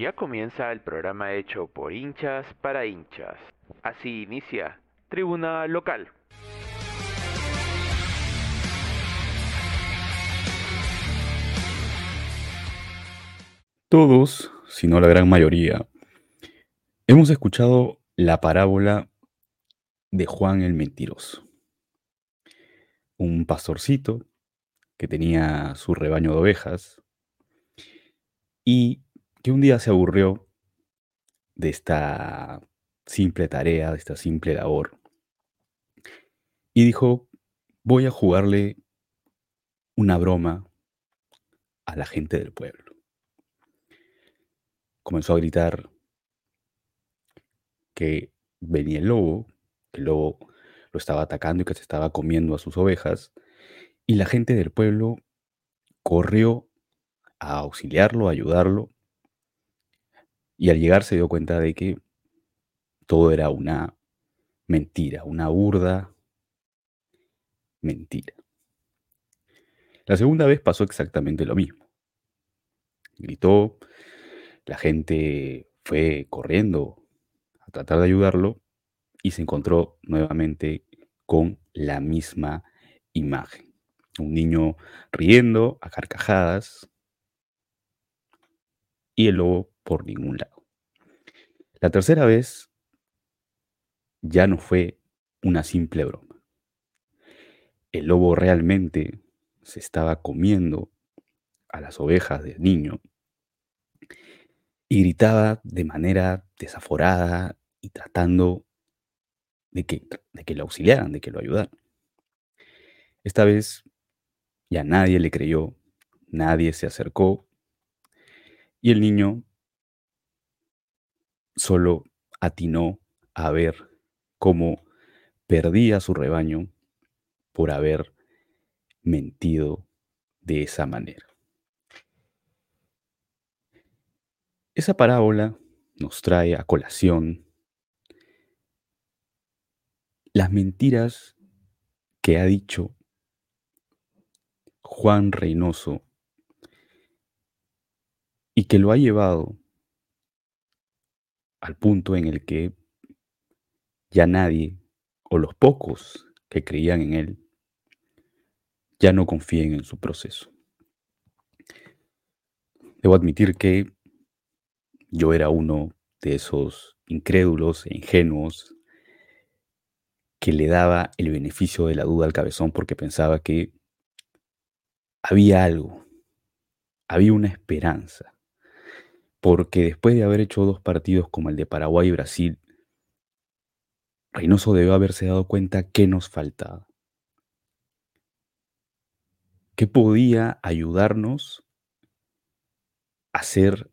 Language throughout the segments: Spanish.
Ya comienza el programa hecho por hinchas para hinchas. Así inicia Tribuna Local. Todos, si no la gran mayoría, hemos escuchado la parábola de Juan el Mentiroso. Un pastorcito que tenía su rebaño de ovejas y que un día se aburrió de esta simple tarea, de esta simple labor, y dijo, voy a jugarle una broma a la gente del pueblo. Comenzó a gritar que venía el lobo, que el lobo lo estaba atacando y que se estaba comiendo a sus ovejas, y la gente del pueblo corrió a auxiliarlo, a ayudarlo, y al llegar se dio cuenta de que todo era una mentira, una burda mentira. La segunda vez pasó exactamente lo mismo. Gritó, la gente fue corriendo a tratar de ayudarlo y se encontró nuevamente con la misma imagen. Un niño riendo a carcajadas y el lobo por ningún lado. La tercera vez ya no fue una simple broma. El lobo realmente se estaba comiendo a las ovejas del niño y gritaba de manera desaforada y tratando de que, de que lo auxiliaran, de que lo ayudaran. Esta vez ya nadie le creyó, nadie se acercó y el niño solo atinó a ver cómo perdía su rebaño por haber mentido de esa manera. Esa parábola nos trae a colación las mentiras que ha dicho Juan Reynoso y que lo ha llevado al punto en el que ya nadie, o los pocos que creían en él, ya no confíen en su proceso. Debo admitir que yo era uno de esos incrédulos e ingenuos que le daba el beneficio de la duda al cabezón porque pensaba que había algo, había una esperanza, porque después de haber hecho dos partidos como el de Paraguay y Brasil, Reynoso debió haberse dado cuenta que nos faltaba. ¿Qué podía ayudarnos a ser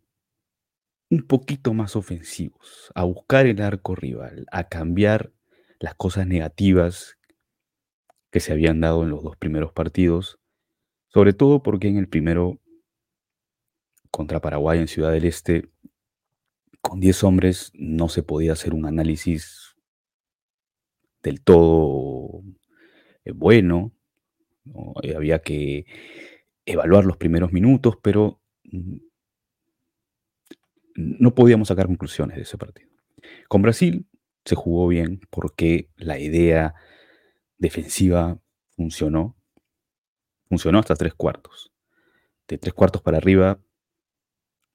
un poquito más ofensivos, a buscar el arco rival, a cambiar las cosas negativas que se habían dado en los dos primeros partidos, sobre todo porque en el primero contra Paraguay en Ciudad del Este, con 10 hombres no se podía hacer un análisis del todo eh, bueno, eh, había que evaluar los primeros minutos, pero no podíamos sacar conclusiones de ese partido. Con Brasil se jugó bien porque la idea defensiva funcionó. Funcionó hasta tres cuartos. De tres cuartos para arriba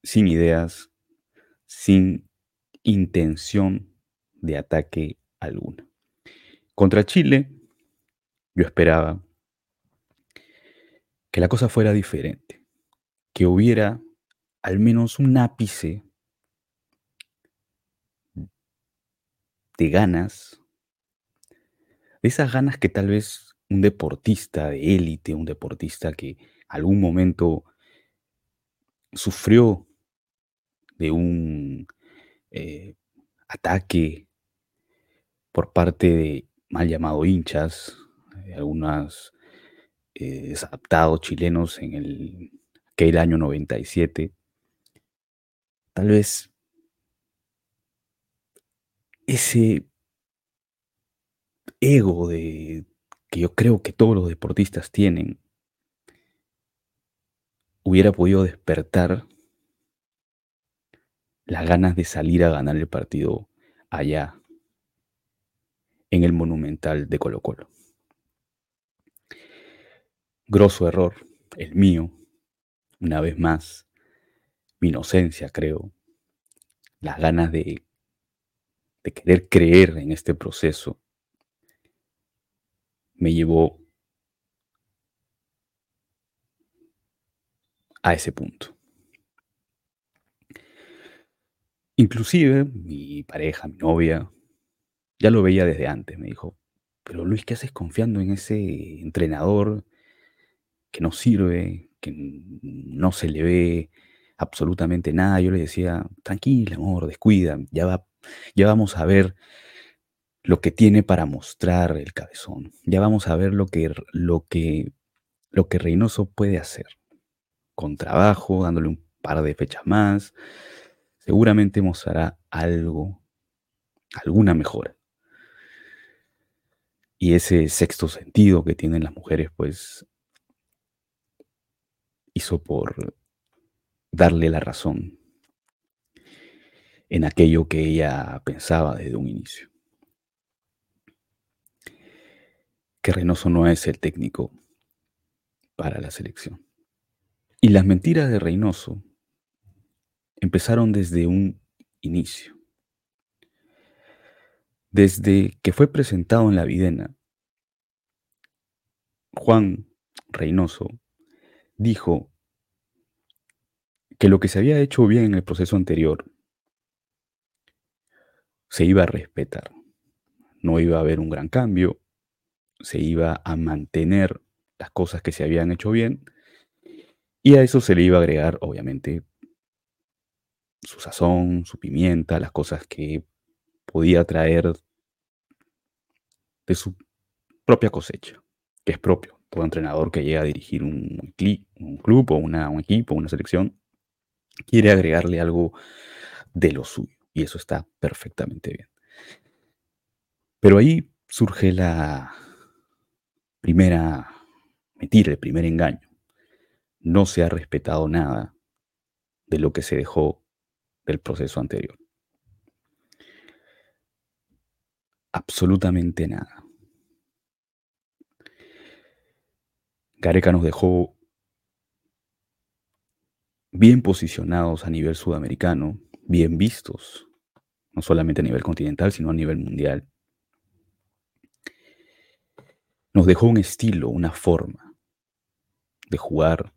sin ideas, sin intención de ataque alguna. Contra Chile, yo esperaba que la cosa fuera diferente, que hubiera al menos un ápice de ganas, de esas ganas que tal vez un deportista de élite, un deportista que algún momento sufrió de un eh, ataque por parte de mal llamado hinchas, eh, algunos eh, chilenos en el, aquel año 97. Tal vez ese ego de que yo creo que todos los deportistas tienen hubiera podido despertar las ganas de salir a ganar el partido allá, en el Monumental de Colo Colo. Grosso error, el mío, una vez más, mi inocencia, creo, las ganas de, de querer creer en este proceso, me llevó a ese punto. Inclusive mi pareja, mi novia, ya lo veía desde antes, me dijo, pero Luis, ¿qué haces confiando en ese entrenador que no sirve, que no se le ve absolutamente nada? Yo le decía, tranquila, amor, descuida, ya, va, ya vamos a ver lo que tiene para mostrar el cabezón, ya vamos a ver lo que, lo que, lo que Reynoso puede hacer, con trabajo, dándole un par de fechas más, seguramente mostrará algo, alguna mejora. Y ese sexto sentido que tienen las mujeres, pues, hizo por darle la razón en aquello que ella pensaba desde un inicio. Que Reynoso no es el técnico para la selección. Y las mentiras de Reynoso empezaron desde un inicio. Desde que fue presentado en la Videna, Juan Reynoso dijo que lo que se había hecho bien en el proceso anterior se iba a respetar. No iba a haber un gran cambio, se iba a mantener las cosas que se habían hecho bien y a eso se le iba a agregar, obviamente, su sazón, su pimienta, las cosas que podía traer de su propia cosecha, que es propio. Todo entrenador que llega a dirigir un, club o un equipo, una selección, quiere agregarle algo de lo suyo. Y eso está perfectamente bien. Pero ahí surge la primera mentira, el primer engaño. No se ha respetado nada de lo que se dejó del proceso anterior. Absolutamente nada. Gareca nos dejó bien posicionados a nivel sudamericano, bien vistos, no solamente a nivel continental, sino a nivel mundial. Nos dejó un estilo, una forma de jugar,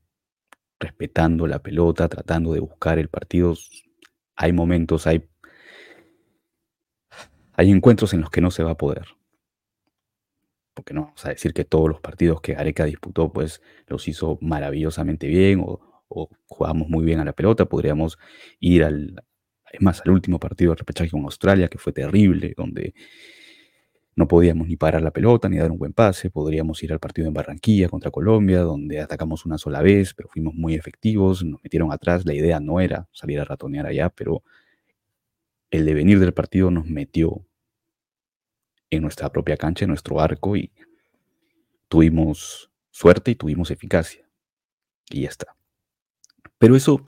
respetando la pelota, tratando de buscar el partido hay momentos, hay, hay encuentros en los que no se va a poder. Porque no vamos a decir que todos los partidos que Areca disputó, pues los hizo maravillosamente bien o, o jugamos muy bien a la pelota. Podríamos ir al, es más, al último partido de repechaje con Australia, que fue terrible, donde no podíamos ni parar la pelota ni dar un buen pase. Podríamos ir al partido en Barranquilla contra Colombia, donde atacamos una sola vez, pero fuimos muy efectivos, nos metieron atrás. La idea no era salir a ratonear allá, pero el devenir del partido nos metió en nuestra propia cancha, en nuestro arco, y tuvimos suerte y tuvimos eficacia. Y ya está. Pero eso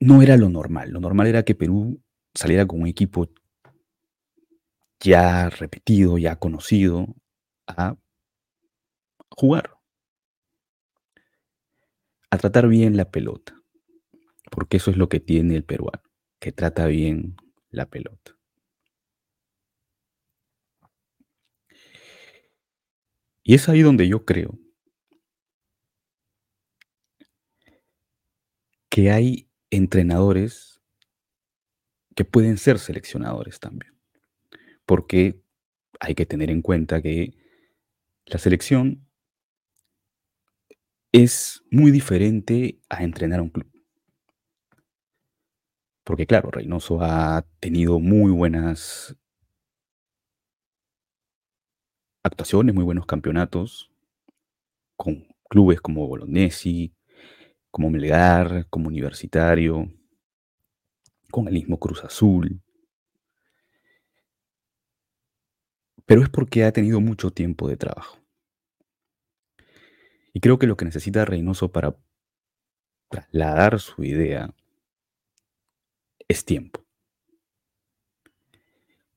no era lo normal. Lo normal era que Perú saliera con un equipo ya repetido, ya conocido, a jugar, a tratar bien la pelota, porque eso es lo que tiene el peruano, que trata bien la pelota. Y es ahí donde yo creo que hay entrenadores que pueden ser seleccionadores también porque hay que tener en cuenta que la selección es muy diferente a entrenar a un club. Porque claro, Reynoso ha tenido muy buenas actuaciones, muy buenos campeonatos con clubes como Bolognesi, como Melgar, como Universitario, con el mismo Cruz Azul. Pero es porque ha tenido mucho tiempo de trabajo. Y creo que lo que necesita Reynoso para trasladar su idea es tiempo.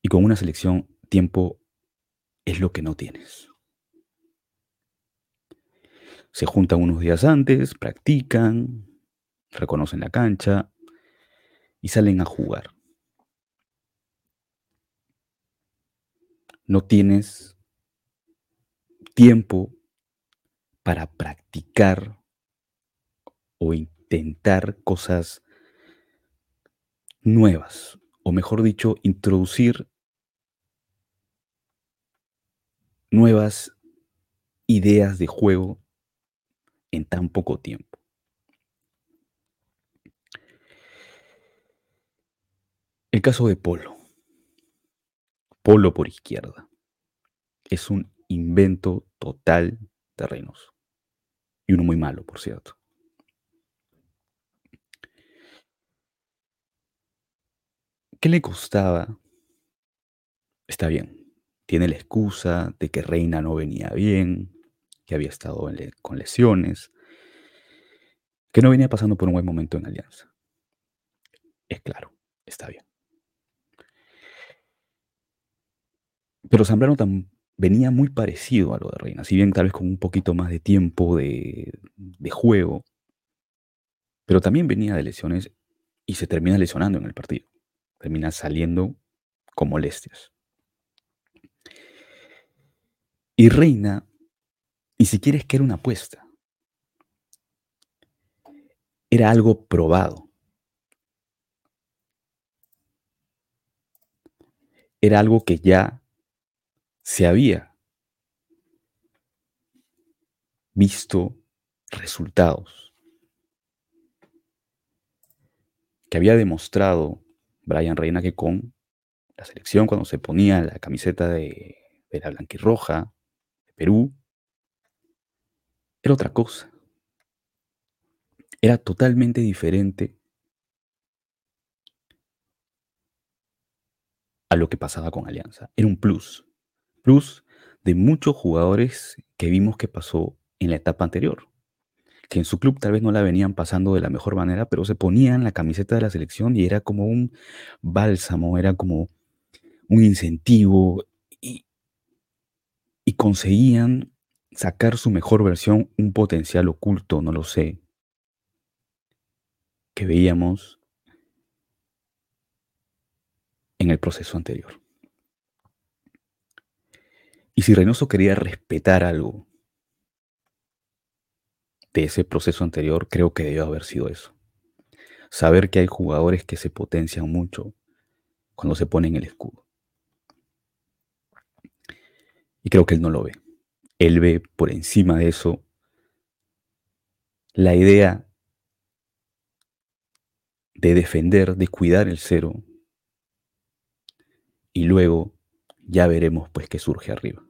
Y con una selección, tiempo es lo que no tienes. Se juntan unos días antes, practican, reconocen la cancha y salen a jugar. No tienes tiempo para practicar o intentar cosas nuevas, o mejor dicho, introducir nuevas ideas de juego en tan poco tiempo. El caso de Polo. Polo por izquierda. Es un invento total de Reynoso. Y uno muy malo, por cierto. ¿Qué le costaba? Está bien. Tiene la excusa de que Reina no venía bien, que había estado con lesiones, que no venía pasando por un buen momento en Alianza. Es claro, está bien. Pero Zambrano venía muy parecido a lo de Reina, si bien tal vez con un poquito más de tiempo de, juego, pero también venía de lesiones y se termina lesionando en el partido. Termina saliendo con molestias. Y Reina ni siquiera es que era una apuesta. Era algo probado. Era algo que ya se había visto resultados, que había demostrado Brian Reina que con la selección, cuando se ponía la camiseta de, de la blanquirroja de Perú, era otra cosa. Era totalmente diferente a lo que pasaba con Alianza. Era un plus de muchos jugadores que vimos que pasó en la etapa anterior, que en su club tal vez no la venían pasando de la mejor manera, pero se ponían la camiseta de la selección y era como un bálsamo, era como un incentivo y, y conseguían sacar su mejor versión, un potencial oculto, no lo sé, que veíamos en el proceso anterior. Y si Reynoso quería respetar algo de ese proceso anterior, creo que debió haber sido eso. Saber que hay jugadores que se potencian mucho cuando se ponen el escudo. Y creo que él no lo ve. Él ve por encima de eso la idea de defender, de cuidar el cero. Y luego ya veremos pues qué surge arriba.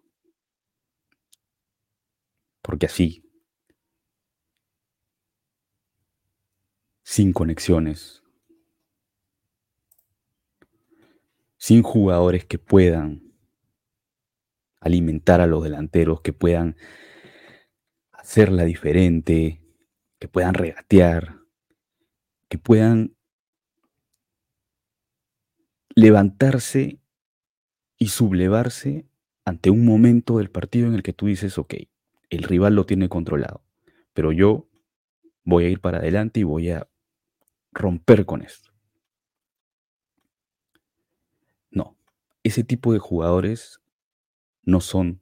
Porque así, sin conexiones, sin jugadores que puedan alimentar a los delanteros, que puedan hacerla diferente, que puedan regatear, que puedan levantarse y sublevarse ante un momento del partido en el que tú dices, ok, el rival lo tiene controlado, pero yo voy a ir para adelante y voy a romper con esto. No, ese tipo de jugadores no son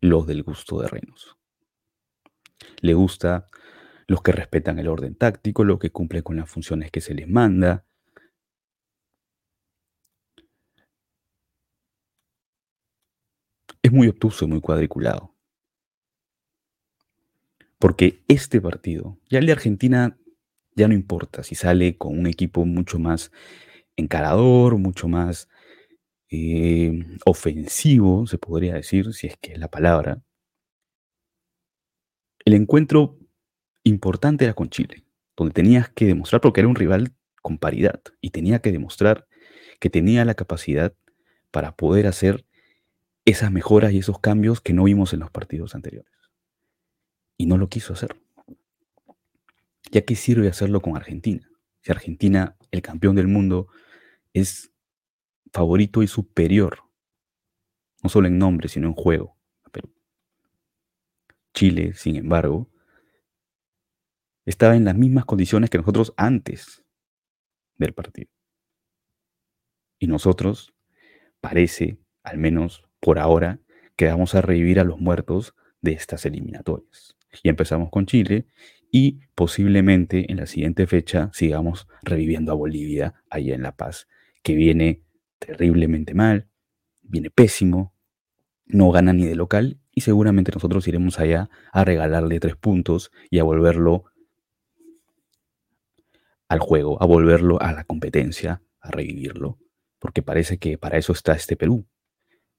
los del gusto de Reynoso. Le gusta los que respetan el orden táctico, los que cumplen con las funciones que se les manda. Es muy obtuso y muy cuadriculado. Porque este partido, ya el de Argentina ya no importa si sale con un equipo mucho más encarador, mucho más eh, ofensivo, se podría decir, si es que es la palabra. El encuentro importante era con Chile, donde tenías que demostrar, porque era un rival con paridad, y tenía que demostrar que tenía la capacidad para poder hacer esas mejoras y esos cambios que no vimos en los partidos anteriores y no lo quiso hacer. ¿Ya qué sirve hacerlo con Argentina? si Argentina, el campeón del mundo, es favorito y superior, no solo en nombre, sino en juego. Chile, sin embargo, estaba en las mismas condiciones que nosotros antes del partido. Y nosotros, parece, al menos por ahora, que vamos a revivir a los muertos de estas eliminatorias. Y empezamos con Chile y posiblemente en la siguiente fecha sigamos reviviendo a Bolivia allá en La Paz, que viene terriblemente mal, viene pésimo, no gana ni de local y seguramente nosotros iremos allá a regalarle tres puntos y a volverlo al juego, a volverlo a la competencia, a revivirlo, porque parece que para eso está este Perú,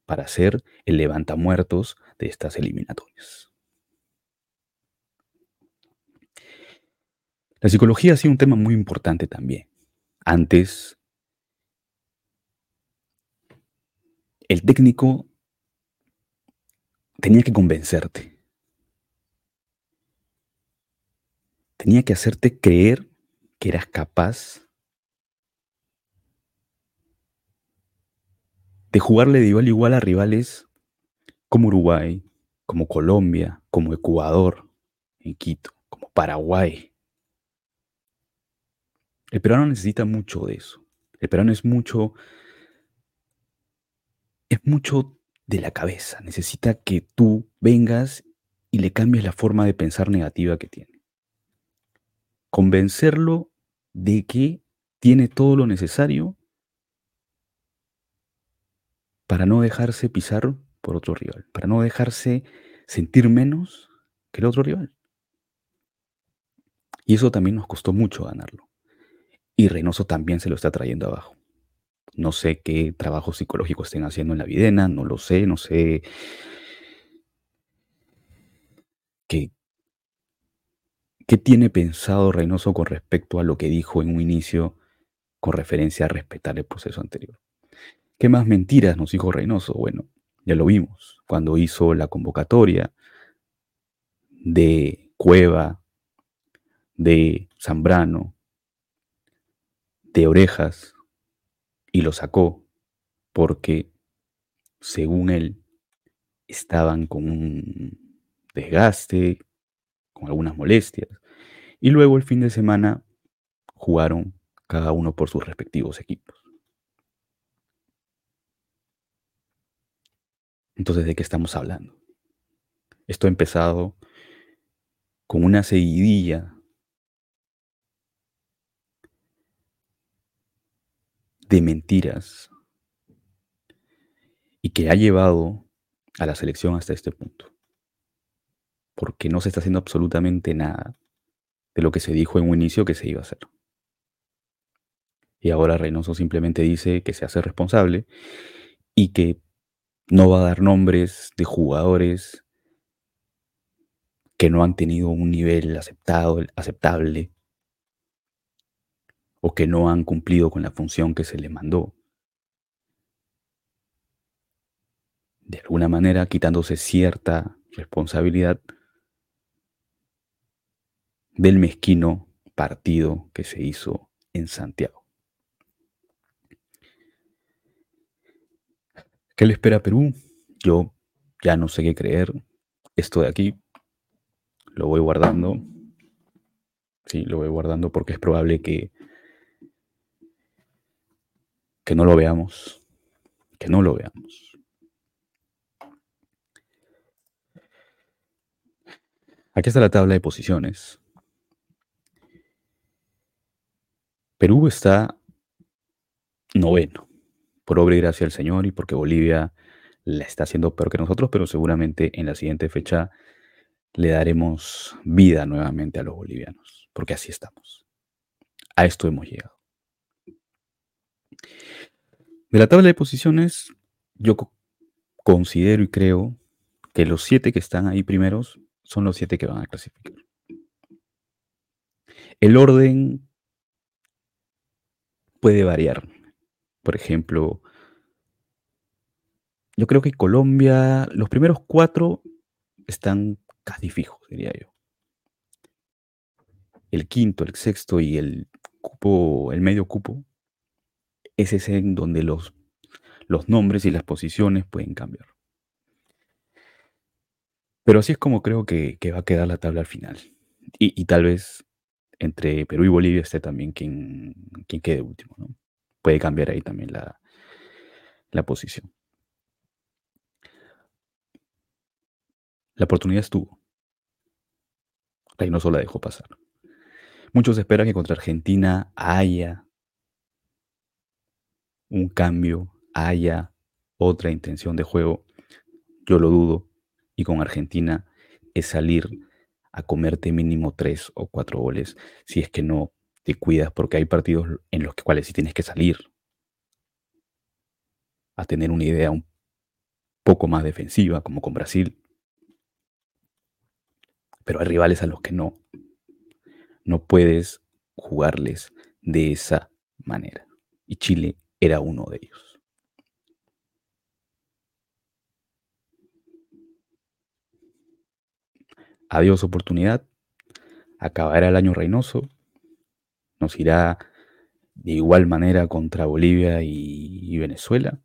para ser el levantamuertos de estas eliminatorias. La psicología ha sido un tema muy importante también. Antes, el técnico tenía que convencerte. Tenía que hacerte creer que eras capaz de jugarle de igual a igual a rivales como Uruguay, como Colombia, como Ecuador, en Quito, como Paraguay. El peruano necesita mucho de eso. El peruano es mucho, es mucho de la cabeza. Necesita que tú vengas y le cambies la forma de pensar negativa que tiene. Convencerlo de que tiene todo lo necesario para no dejarse pisar por otro rival, para no dejarse sentir menos que el otro rival. Y eso también nos costó mucho ganarlo. Y Reynoso también se lo está trayendo abajo. No sé qué trabajo psicológico estén haciendo en la videna, no lo sé, no sé qué, qué tiene pensado Reynoso con respecto a lo que dijo en un inicio con referencia a respetar el proceso anterior. ¿Qué más mentiras nos dijo Reynoso? Bueno, ya lo vimos cuando hizo la convocatoria de Cueva, de Zambrano, de Orejas, y lo sacó porque, según él, estaban con un desgaste, con algunas molestias, y luego el fin de semana jugaron cada uno por sus respectivos equipos. Entonces, ¿de qué estamos hablando? Esto ha empezado con una seguidilla de mentiras y que ha llevado a la selección hasta este punto. Porque no se está haciendo absolutamente nada de lo que se dijo en un inicio que se iba a hacer. Y ahora Reynoso simplemente dice que se hace responsable y que no va a dar nombres de jugadores que no han tenido un nivel aceptado, aceptable o que no han cumplido con la función que se les mandó. De alguna manera quitándose cierta responsabilidad del mezquino partido que se hizo en Santiago. ¿Qué le espera a Perú? Yo ya no sé qué creer. Esto de aquí lo voy guardando. Sí, lo voy guardando porque es probable que, que no lo veamos. Que no lo veamos. Aquí está la tabla de posiciones. Perú está noveno por obra y gracia del Señor y porque Bolivia la está haciendo peor que nosotros, pero seguramente en la siguiente fecha le daremos vida nuevamente a los bolivianos, porque así estamos. A esto hemos llegado. De la tabla de posiciones, yo considero y creo que los siete que están ahí primeros son los siete que van a clasificar. El orden puede variar. Por ejemplo, yo creo que Colombia, los primeros cuatro están casi fijos, diría yo. El quinto, el sexto y el cupo, el medio cupo, es ese en donde los, los nombres y las posiciones pueden cambiar. Pero así es como creo que, va a quedar la tabla al final. Y, tal vez entre Perú y Bolivia esté también quien, quien quede último. ¿no? Puede cambiar ahí también la, la posición. La oportunidad estuvo. Reynoso la dejó pasar. Muchos esperan que contra Argentina haya un cambio, haya otra intención de juego. Yo lo dudo. Y con Argentina es salir a comerte mínimo tres o cuatro goles si es que no te cuidas, porque hay partidos en los cuales sí tienes que salir a tener una idea un poco más defensiva, como con Brasil. Pero hay rivales a los que no. No puedes jugarles de esa manera. Y Chile era uno de ellos. Adiós oportunidad. Acabará el año Reynoso. Nos irá de igual manera contra Bolivia y Venezuela.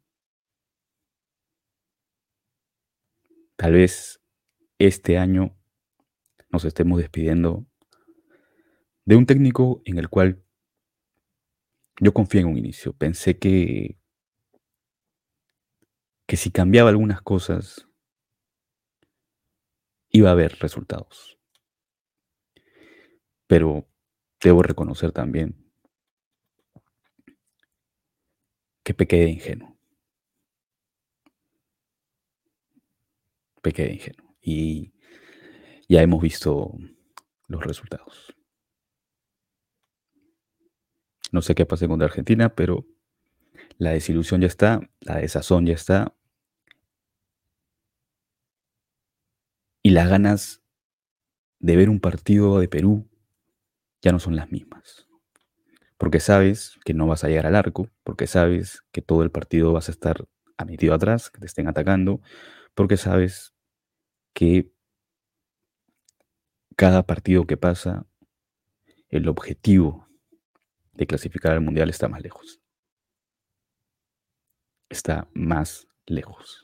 Tal vez este año nos estemos despidiendo de un técnico en el cual yo confié en un inicio. Pensé que, que si cambiaba algunas cosas, iba a haber resultados. Pero debo reconocer también que pequé de ingenuo. Pequé de ingenuo. Y ya hemos visto los resultados. No sé qué pasa contra Argentina, pero la desilusión ya está, la desazón ya está. Y las ganas de ver un partido de Perú ya no son las mismas. Porque sabes que no vas a llegar al arco, porque sabes que todo el partido vas a estar metido atrás, que te estén atacando, porque sabes que cada partido que pasa, el objetivo de clasificar al Mundial está más lejos. Está más lejos.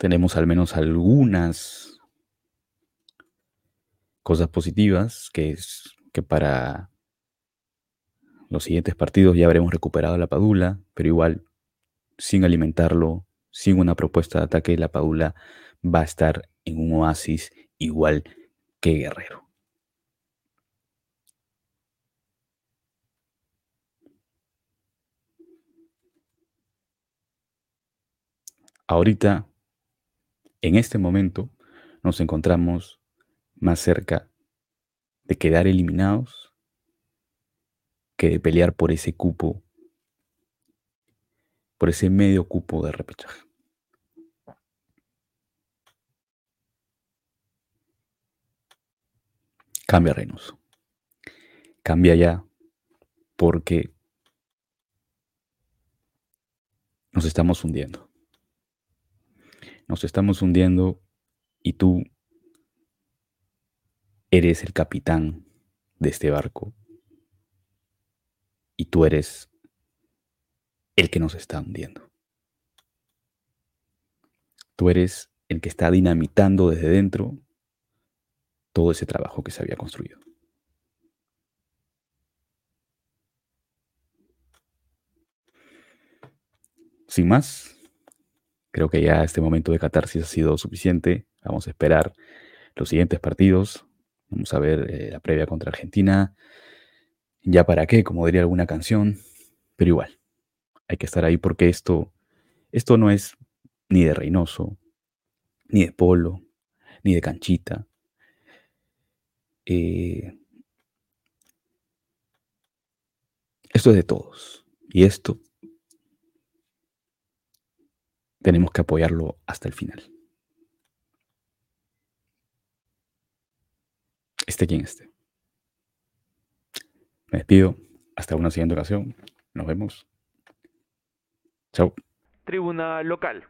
Tenemos al menos algunas cosas positivas, que es que para los siguientes partidos ya habremos recuperado la Padula, pero igual, sin alimentarlo, sin una propuesta de ataque, la Padula va a estar en un oasis igual que Guerrero. Ahorita, en este momento, nos encontramos más cerca de quedar eliminados que de pelear por ese cupo, por ese medio cupo de repechaje. Cambia Reynoso. Cambia ya porque nos estamos hundiendo. Nos estamos hundiendo y tú eres el capitán de este barco y tú eres el que nos está hundiendo. Tú eres el que está dinamitando desde dentro todo ese trabajo que se había construido. Sin más, creo que ya este momento de catarsis ha sido suficiente. Vamos a esperar los siguientes partidos. Vamos a ver eh, la previa contra Argentina, ya para qué, como diría alguna canción, pero igual, hay que estar ahí porque esto, esto no es ni de Reynoso, ni de Polo, ni de Canchita. Eh, esto es de todos. Y esto tenemos que apoyarlo hasta el final. Este quien esté. Me despido. Hasta una siguiente ocasión. Nos vemos. Chao. Tribuna local.